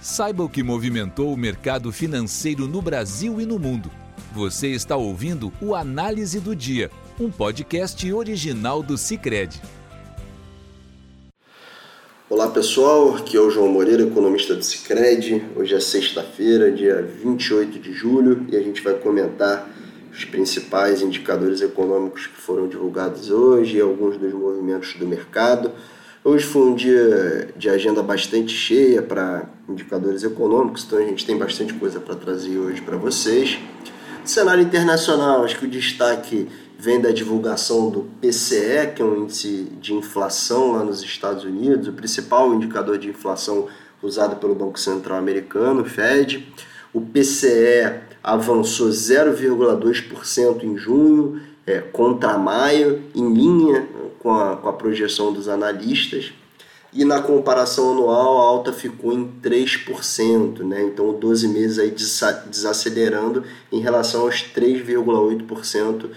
Saiba o que movimentou o mercado financeiro no Brasil e no mundo. Você está ouvindo o Análise do Dia, um podcast original do Cicred. Olá pessoal, aqui é o João Moreira, economista do Cicred. Hoje é sexta-feira, dia 28 de julho, e a gente vai comentar os principais indicadores econômicos que foram divulgados hoje e alguns dos movimentos do mercado. Hoje foi um dia de agenda bastante cheia para indicadores econômicos, então a gente tem bastante coisa para trazer hoje para vocês. Cenário internacional, acho que o destaque vem da divulgação do PCE, que é um índice de inflação lá nos Estados Unidos, o principal indicador de inflação usado pelo Banco Central Americano, Fed. O PCE avançou 0,2% em junho, é, contra maio, em linha com a, com a projeção dos analistas. E na comparação anual, a alta ficou em 3%, né? então 12 meses aí desacelerando em relação aos 3,8%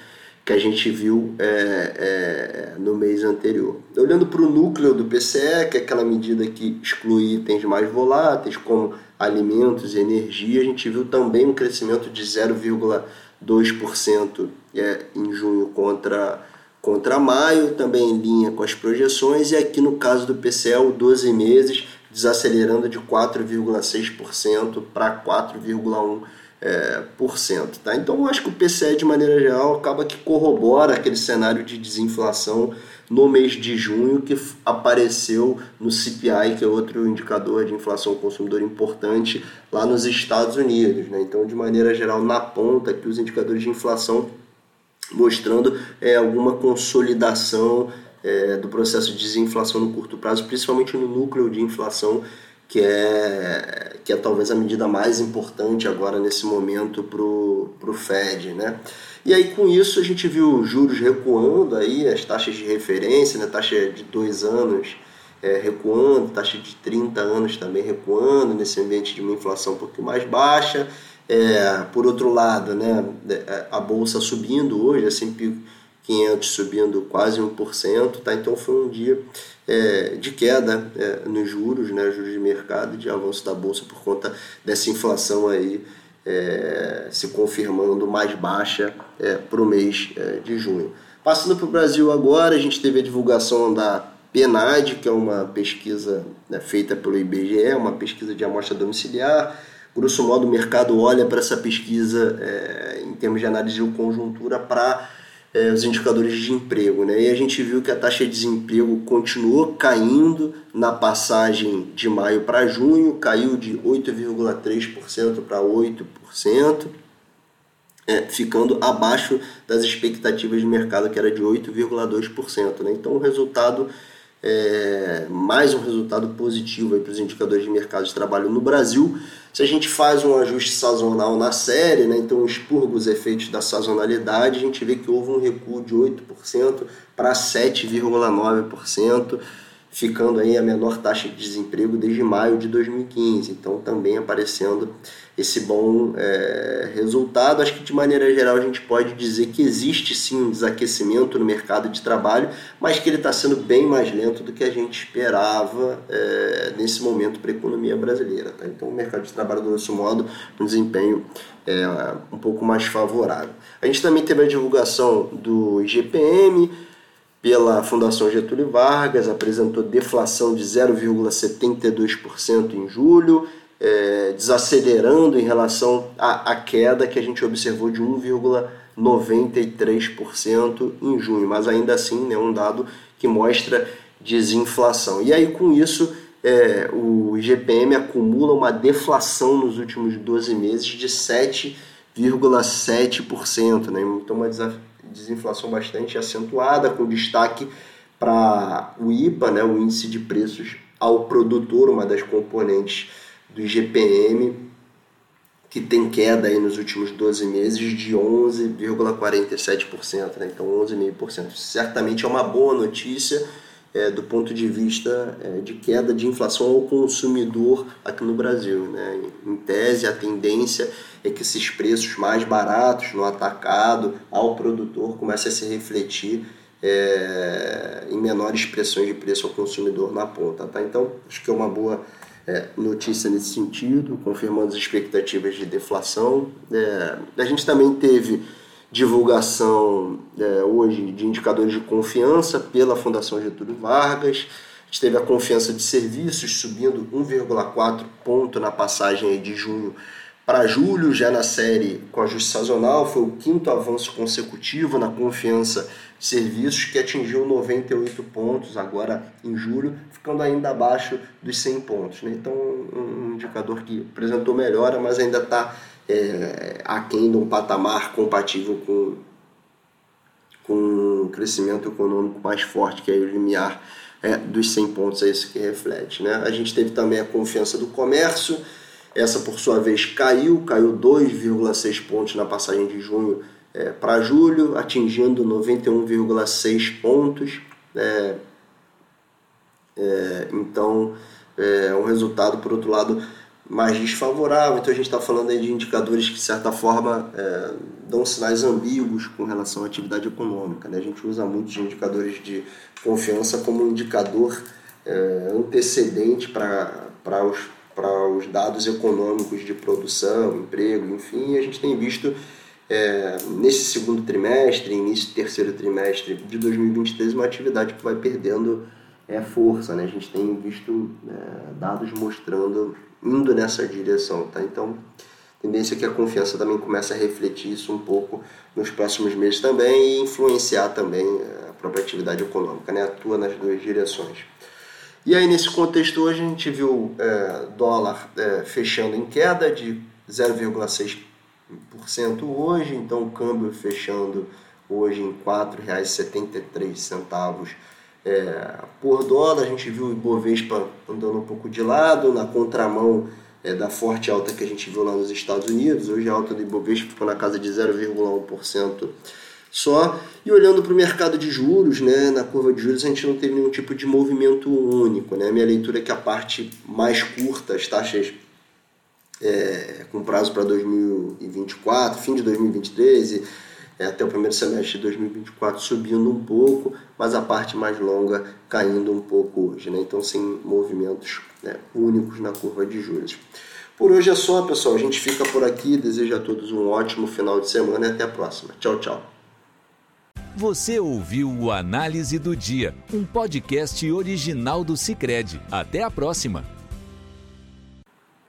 que a gente viu é, é, no mês anterior. Olhando para o núcleo do PCE, que é aquela medida que exclui itens mais voláteis, como alimentos e energia, a gente viu também um crescimento de 0,2% é, em junho contra contra maio, também em linha com as projeções, e aqui no caso do PCL, 12 meses, desacelerando de 4,6% para 4,1%. É, por cento, tá? Então acho que o PCE de maneira geral acaba que corrobora aquele cenário de desinflação no mês de junho que apareceu no CPI, que é outro indicador de inflação consumidor importante lá nos Estados Unidos. Né? Então, de maneira geral, na ponta, que os indicadores de inflação mostrando é, alguma consolidação é, do processo de desinflação no curto prazo, principalmente no núcleo de inflação, que é, que é talvez a medida mais importante agora nesse momento para o Fed. Né? E aí com isso a gente viu juros recuando, aí, as taxas de referência, né, taxa de dois anos é, recuando, taxa de 30 anos também recuando, nesse ambiente de uma inflação um pouco mais baixa, é, por outro lado, né, é, a bolsa subindo hoje, S&P 500 subindo quase 1%, tá? então foi um dia é, de queda é, nos juros, né, juros de mercado, de avanço da bolsa por conta dessa inflação aí é, se confirmando mais baixa é, para o mês é, de junho. Passando para o Brasil agora, a gente teve a divulgação da PNAD, que é uma pesquisa né, feita pelo IBGE, uma pesquisa de amostra domiciliar, grosso modo, o mercado olha para essa pesquisa é, em termos de análise de conjuntura para é, os indicadores de emprego. Né? E a gente viu que a taxa de desemprego continuou caindo na passagem de maio para junho, caiu de 8,3% para 8%. É, ficando abaixo das expectativas de mercado, que era de 8,2%. Né? Então, o resultado é, mais um resultado positivo para os indicadores de mercado de trabalho no Brasil. Se a gente faz um ajuste sazonal na série, né, então expurga os efeitos da sazonalidade, a gente vê que houve um recuo de 8% para 7,9% ficando aí a menor taxa de desemprego desde maio de 2015. Então, também aparecendo esse bom é, resultado. Acho que de maneira geral a gente pode dizer que existe sim um desaquecimento no mercado de trabalho, mas que ele está sendo bem mais lento do que a gente esperava é, nesse momento para a economia brasileira. Tá? Então, o mercado de trabalho, do nosso modo, um desempenho é, um pouco mais favorável. A gente também teve a divulgação do IGPM pela Fundação Getúlio Vargas, apresentou deflação de 0,72% em julho, é, desacelerando em relação à, à, queda que a gente observou de 1,93% em junho, mas ainda assim é né, um dado que mostra desinflação. E aí com isso é, o IGPM acumula uma deflação nos últimos 12 meses de 7,7%, né? então uma desinflação bastante acentuada, com destaque para o IPA, né, o índice de preços ao produtor, uma das componentes do IGPM, que tem queda aí nos últimos 12 meses de 11,47%, né? então 11,5%. Certamente é uma boa notícia é, do ponto de vista é, de queda de inflação ao consumidor aqui no Brasil. Né? Em tese, a tendência é que esses preços mais baratos no atacado ao produtor comecem a se refletir é, em menores pressões de preço ao consumidor na ponta. Tá? Então, acho que é uma boa é, notícia nesse sentido, confirmando as expectativas de deflação. É, a gente também teve divulgação é, hoje de indicadores de confiança pela Fundação Getúlio Vargas. A gente teve a confiança de serviços subindo 1,4 ponto na passagem de junho para julho, já na série com ajuste sazonal, foi o quinto avanço consecutivo na confiança de serviços, que atingiu 98 pontos agora em julho, ficando ainda abaixo dos 100 pontos. Né? Então, um indicador que apresentou melhora, mas ainda está é, aquém de um patamar compatível com, com um crescimento econômico mais forte, que é o limiar é, dos 100 pontos, é isso que reflete. Né? A gente teve também a confiança do comércio, essa, por sua vez, caiu, caiu 2,6 pontos na passagem de junho é, para julho, atingindo 91,6 pontos. É, é, então, é um resultado, por outro lado, mais desfavorável. Então, a gente está falando aí de indicadores que, de certa forma, é, dão sinais ambíguos com relação à atividade econômica. Né? A gente usa muitos indicadores de confiança como um indicador é, antecedente para os os dados econômicos de produção, emprego, enfim, a gente tem visto é, nesse segundo trimestre, início do terceiro trimestre de 2023, uma atividade que vai perdendo é, força. Né? A gente tem visto é, dados mostrando, indo nessa direção. Tá? Então, tendência é que a confiança também comece a refletir isso um pouco nos próximos meses também e influenciar também é, a própria atividade econômica, né? atua nas duas direções. E aí, nesse contexto, hoje a gente viu é, dólar é, fechando em queda de 0,6% hoje, então o câmbio fechando hoje em R$ 4,73 é, por dólar. A gente viu o Ibovespa andando um pouco de lado, na contramão é, da forte alta que a gente viu lá nos Estados Unidos. Hoje a alta do Ibovespa ficou na casa de 0,1% só. E olhando para o mercado de juros, né, na curva de juros, a gente não teve nenhum tipo de movimento único. Né? A minha leitura é que a parte mais curta, as taxas é, com prazo para 2024, fim de 2023 é, até o primeiro semestre de 2024 subindo um pouco, mas a parte mais longa caindo um pouco hoje. Né? Então, sem movimentos né, únicos na curva de juros. Por hoje é só, pessoal. A gente fica por aqui. Desejo a todos um ótimo final de semana e até a próxima. Tchau, tchau. Você ouviu o Análise do Dia, um podcast original do Cicred. Até a próxima!